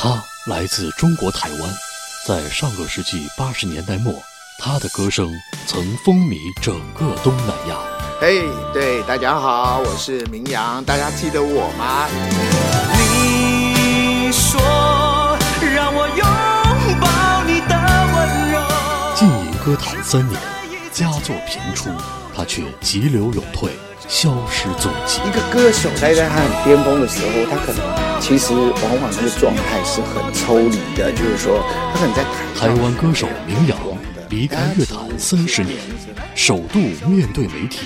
他来自中国台湾，在上个世纪八十年代末，他的歌声曾风靡整个东南亚。嘿，对，大家好，我是明阳，大家记得我吗？你说让我拥抱你的温柔。浸淫歌坛三年，佳作频出，他却急流勇退，消失踪迹。一个歌手待在他很巅峰的时候，他可能其实往往那个状态是很抽离的，就是说他可能在台湾歌手名扬离开乐坛三十年，首度面对媒体，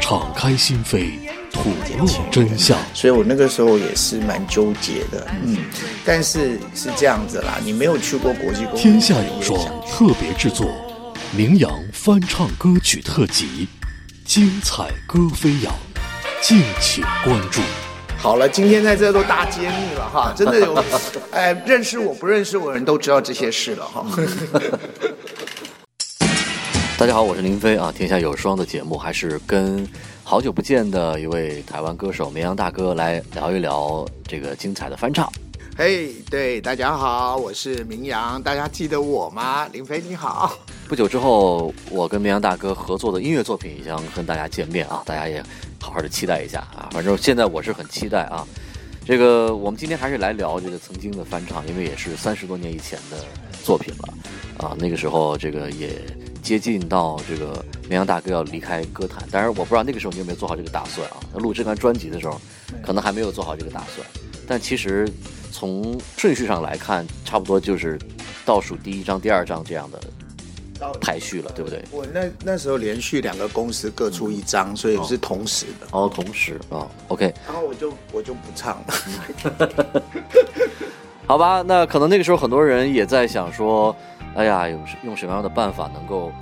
敞开心扉，吐露真相。所以我那个时候也是蛮纠结的，嗯，但是是这样子啦，你没有去过国际公天下有双特别制作，名扬翻唱歌曲特辑，精彩歌飞扬，敬请关注。好了，今天在这都大揭秘了哈，真的有，哎，认识我不认识我的人都知道这些事了哈。大家好，我是林飞啊。天下有双的节目还是跟好久不见的一位台湾歌手绵阳大哥来聊一聊这个精彩的翻唱。嘿，对，大家好，我是明阳，大家记得我吗？林飞你好。不久之后，我跟绵阳大哥合作的音乐作品将跟大家见面啊，大家也好好的期待一下啊。反正现在我是很期待啊。这个我们今天还是来聊这个曾经的翻唱，因为也是三十多年以前的作品了啊。那个时候这个也接近到这个绵阳大哥要离开歌坛，当然我不知道那个时候你有没有做好这个打算啊。录这张专辑的时候，可能还没有做好这个打算，但其实从顺序上来看，差不多就是倒数第一张、第二张这样的。排序了，对不对？我那那时候连续两个公司各出一张，所以是同时的。哦，同时啊，OK。然后我就我就不唱了。好吧，那可能那个时候很多人也在想说，哎呀，用用什么样的办法能够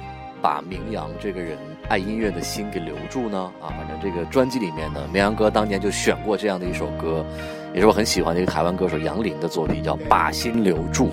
把明阳这个人爱音乐的心给留住呢？啊，反正这个专辑里面呢，明阳哥当年就选过这样的一首歌，也是我很喜欢的一个台湾歌手杨林的作品，叫《把心留住》。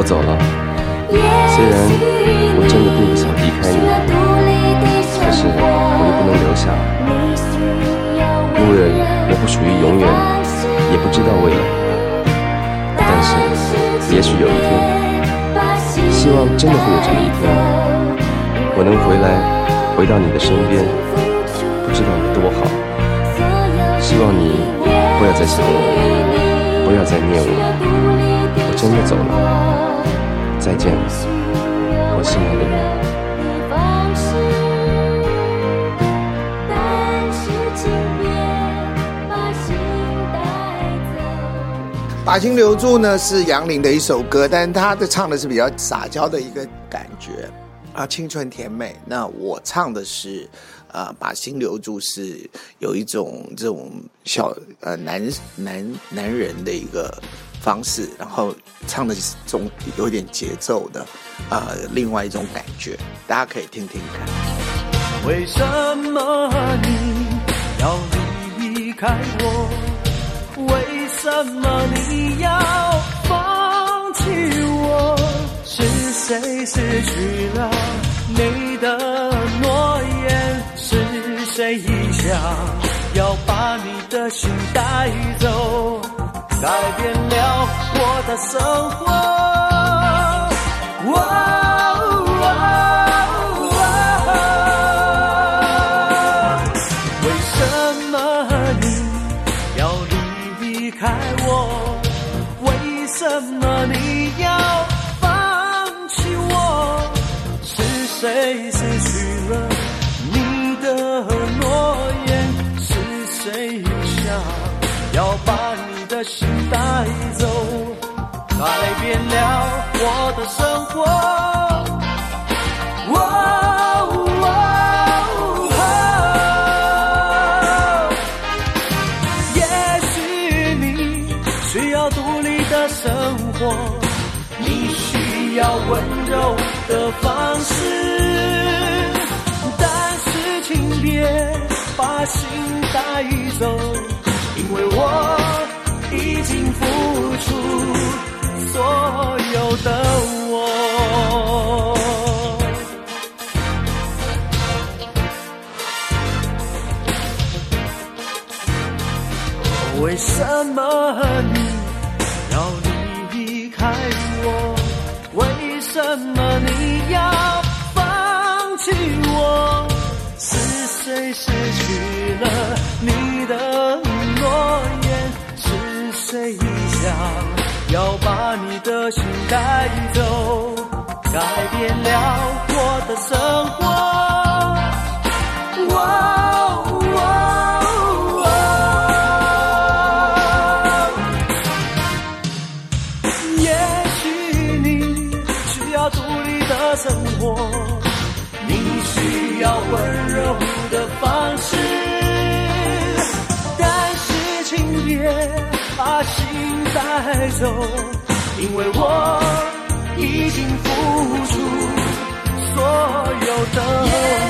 我走了，虽然我真的并不想离开你，可是我又不能留下，因为我不属于永远，也不知道未来。但是，也许有一天。希望真的会有这么一天，我能回来，回到你的身边，不知道有多好。希望你不要再想我，不要再念我。我真的走了，再见了，我心爱的人。把心留住呢是杨林的一首歌，但是他的唱的是比较撒娇的一个感觉啊，青春甜美。那我唱的是，呃，把心留住是有一种这种小呃男男男人的一个方式，然后唱的是这种有点节奏的，呃，另外一种感觉，大家可以听听看。为什么你要离开我？为什么你要放弃我？是谁失去了你的诺言？是谁一想要把你的心带走？改变了我的生活。哦谁失去了你的诺言？是谁想要把你的心带走？改变了我的生活。也许你需要独立的生活，要温柔的方式，但是请别把心带走，因为我已经付出所有的我。为什么你要离开我？什么你要放弃我？是谁失去了你的诺言？是谁想要把你的心带走？走，因为我已经付出所有的。